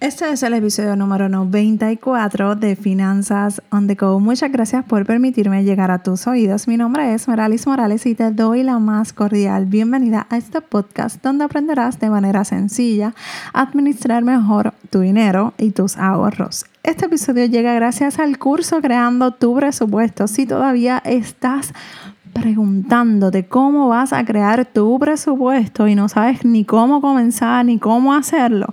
Este es el episodio número 94 de Finanzas on the Go. Muchas gracias por permitirme llegar a tus oídos. Mi nombre es Moralis Morales y te doy la más cordial bienvenida a este podcast donde aprenderás de manera sencilla a administrar mejor tu dinero y tus ahorros. Este episodio llega gracias al curso Creando tu presupuesto. Si todavía estás preguntándote cómo vas a crear tu presupuesto y no sabes ni cómo comenzar ni cómo hacerlo,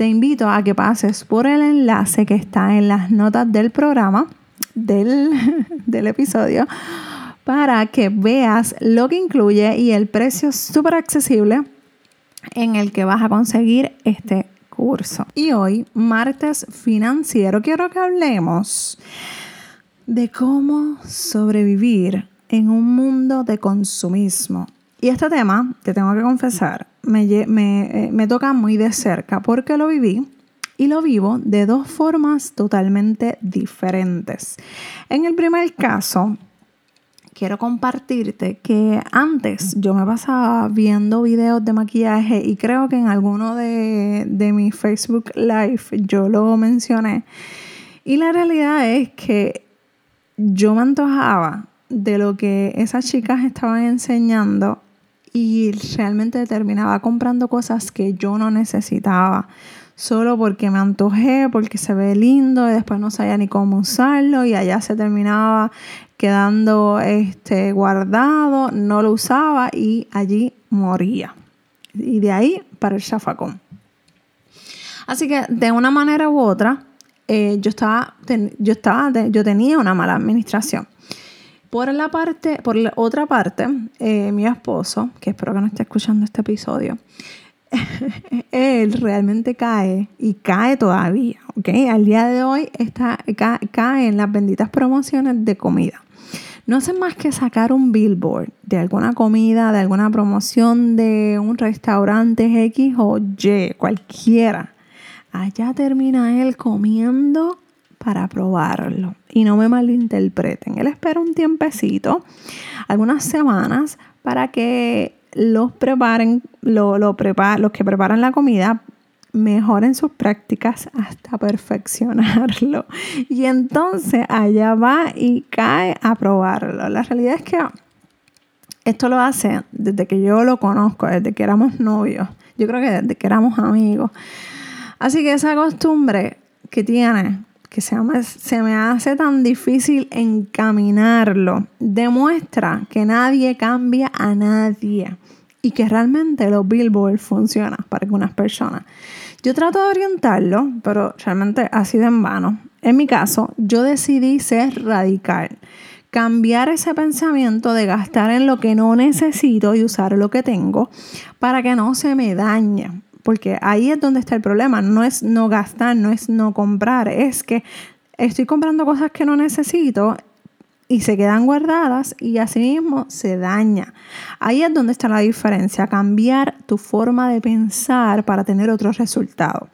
te invito a que pases por el enlace que está en las notas del programa, del, del episodio, para que veas lo que incluye y el precio súper accesible en el que vas a conseguir este curso. Y hoy, martes financiero, quiero que hablemos de cómo sobrevivir en un mundo de consumismo. Y este tema, te tengo que confesar, eh, me, toca muy de cerca porque lo viví y lo vivo de dos formas totalmente diferentes. En el primer caso, quiero compartirte que antes yo me pasaba viendo videos de maquillaje y creo que en alguno de, de mi Facebook Live yo lo mencioné. Y la realidad es que yo me antojaba de lo que esas chicas estaban enseñando y realmente terminaba comprando cosas que yo no necesitaba solo porque me antojé, porque se ve lindo y después no sabía ni cómo usarlo y allá se terminaba quedando este, guardado, no lo usaba y allí moría. Y de ahí para el chafacón. Así que de una manera u otra, eh, yo, estaba, yo, estaba yo tenía una mala administración. Por la parte, por otra parte, eh, mi esposo, que espero que no esté escuchando este episodio, él realmente cae y cae todavía, ¿ok? Al día de hoy está, cae en las benditas promociones de comida. No hace más que sacar un billboard de alguna comida, de alguna promoción de un restaurante X o Y, cualquiera. Allá termina él comiendo para probarlo. Y no me malinterpreten. Él espera un tiempecito, algunas semanas, para que los preparen, lo, lo los que preparan la comida mejoren sus prácticas hasta perfeccionarlo. Y entonces allá va y cae a probarlo. La realidad es que esto lo hace desde que yo lo conozco, desde que éramos novios. Yo creo que desde que éramos amigos. Así que esa costumbre que tiene que se se me hace tan difícil encaminarlo, demuestra que nadie cambia a nadie y que realmente los billboards funcionan para algunas personas. Yo trato de orientarlo, pero realmente ha sido en vano. En mi caso, yo decidí ser radical, cambiar ese pensamiento de gastar en lo que no necesito y usar lo que tengo para que no se me dañe porque ahí es donde está el problema, no es no gastar, no es no comprar, es que estoy comprando cosas que no necesito y se quedan guardadas y así mismo se daña. Ahí es donde está la diferencia, cambiar tu forma de pensar para tener otro resultado.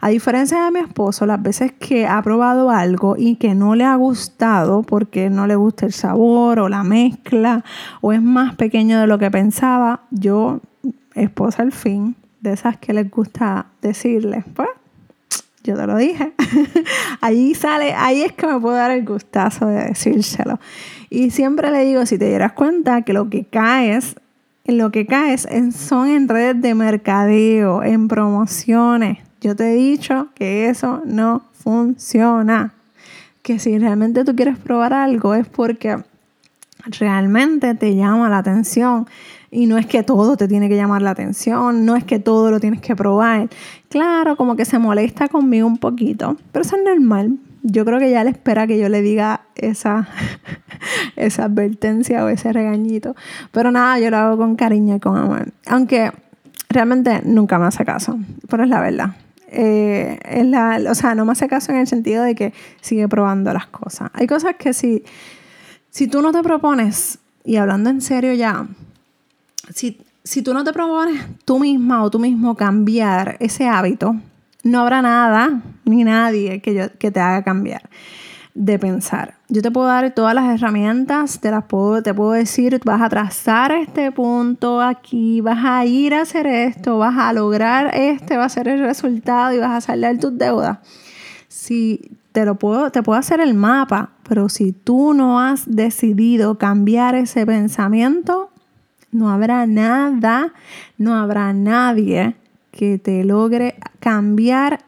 A diferencia de mi esposo, las veces que ha probado algo y que no le ha gustado porque no le gusta el sabor o la mezcla o es más pequeño de lo que pensaba, yo, esposa al fin, de esas que les gusta decirles, pues yo te lo dije. ahí sale, ahí es que me puedo dar el gustazo de decírselo. Y siempre le digo, si te dieras cuenta que lo que caes, en lo que caes son en redes de mercadeo, en promociones. Yo te he dicho que eso no funciona. Que si realmente tú quieres probar algo es porque realmente te llama la atención y no es que todo te tiene que llamar la atención, no es que todo lo tienes que probar. Claro, como que se molesta conmigo un poquito, pero eso es normal. Yo creo que ya le espera que yo le diga esa, esa advertencia o ese regañito. Pero nada, yo lo hago con cariño y con amor. Aunque realmente nunca me hace caso, pero es la verdad. Eh, es la, o sea, no me hace caso en el sentido de que sigue probando las cosas. Hay cosas que si, si tú no te propones, y hablando en serio ya, si, tú no te propones tú misma o tú mismo cambiar ese hábito, no habrá nada ni nadie que, que te haga cambiar. de pensar. Yo te puedo dar todas las herramientas, te las puedo, te puedo decir, vas a trazar este punto aquí, vas a ir a hacer esto, vas a lograr este, va a ser el resultado y vas a saldar tus deudas. Si te lo puedo, te puedo hacer el mapa, pero si tú no has decidido cambiar ese pensamiento, no habrá nada, no habrá nadie que te logre cambiar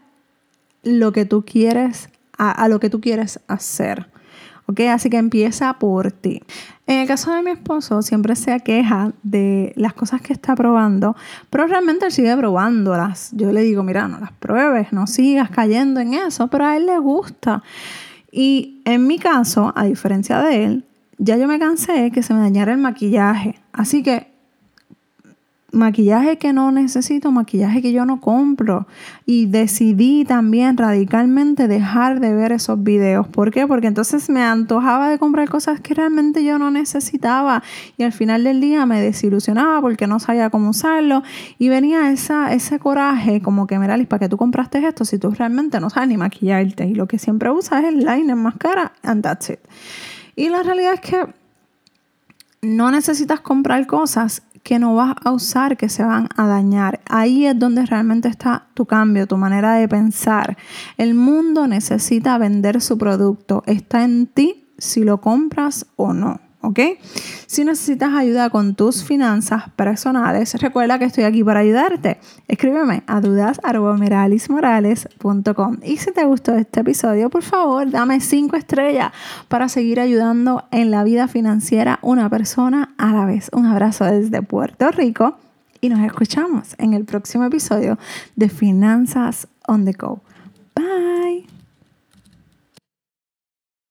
lo que tú quieres a, lo que tú quieres hacer. ¿Ok? Así que empieza por ti. En el caso de mi esposo, siempre se queja de las cosas que está probando, pero realmente él sigue probándolas. Yo le digo, mira, no las pruebes, no sigas cayendo en eso, pero a él le gusta. Y en mi caso, a diferencia de él, ya yo me cansé que se me dañara el maquillaje. Así que maquillaje que no necesito, maquillaje que yo no compro. Y decidí también radicalmente dejar de ver esos videos. ¿Por qué? Porque entonces me antojaba de comprar cosas que realmente yo no necesitaba. Y al final del día me desilusionaba porque no sabía cómo usarlo. Y venía esa, ese coraje como que, mira, ¿para qué tú compraste esto si tú realmente no sabes ni maquillarte? Y lo que siempre usas es el liner más cara and that's it. Y la realidad es que no necesitas comprar cosas que no vas a usar, que se van a dañar. Ahí es donde realmente está tu cambio, tu manera de pensar. El mundo necesita vender su producto. Está en ti si lo compras o no. ¿Ok? Si necesitas ayuda con tus finanzas personales, recuerda que estoy aquí para ayudarte. Escríbeme a dudas.meralismorales.com y si te gustó este episodio, por favor, dame 5 estrellas para seguir ayudando en la vida financiera una persona a la vez. Un abrazo desde Puerto Rico y nos escuchamos en el próximo episodio de Finanzas on the Go.